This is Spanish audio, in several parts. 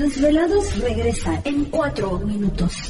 Los Desvelados regresa en 4 minutos.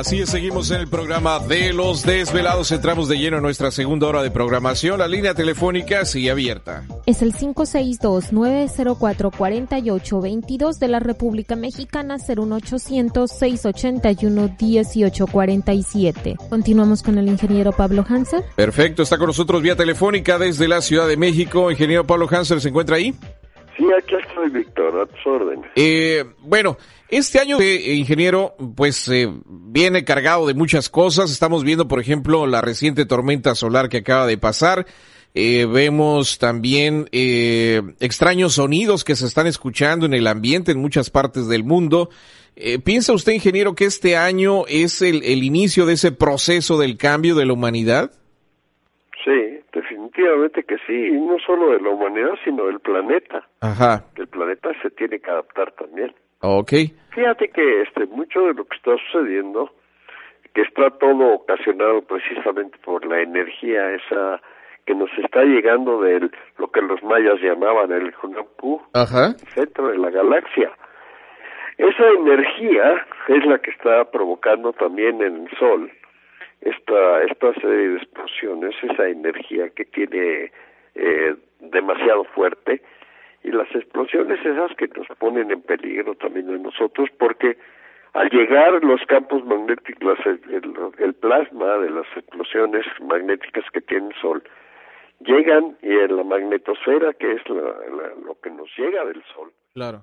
Así es, seguimos en el programa de los desvelados. Entramos de lleno en nuestra segunda hora de programación. La línea telefónica sigue abierta. Es el 562-904-4822 de la República Mexicana, 01800-681-1847. Continuamos con el ingeniero Pablo Hanser. Perfecto, está con nosotros vía telefónica desde la Ciudad de México. Ingeniero Pablo Hanser, ¿se encuentra ahí? Sí, aquí Víctor, a tus órdenes. Eh, bueno, este año, ingeniero, pues eh, viene cargado de muchas cosas. Estamos viendo, por ejemplo, la reciente tormenta solar que acaba de pasar. Eh, vemos también eh, extraños sonidos que se están escuchando en el ambiente en muchas partes del mundo. Eh, ¿Piensa usted, ingeniero, que este año es el, el inicio de ese proceso del cambio de la humanidad? Definitivamente que sí, y no solo de la humanidad, sino del planeta. Ajá, el planeta se tiene que adaptar también. ok. Fíjate que este mucho de lo que está sucediendo, que está todo ocasionado precisamente por la energía esa que nos está llegando de lo que los mayas llamaban el Hunapku, Ajá, centro de la galaxia. Esa energía es la que está provocando también en el Sol esta, esta serie de explosiones, esa energía que tiene eh, demasiado fuerte y las explosiones esas que nos ponen en peligro también a nosotros porque al llegar los campos magnéticos, el, el, el plasma de las explosiones magnéticas que tiene el Sol, llegan y en la magnetosfera, que es la- la- lo que nos llega del Sol, claro.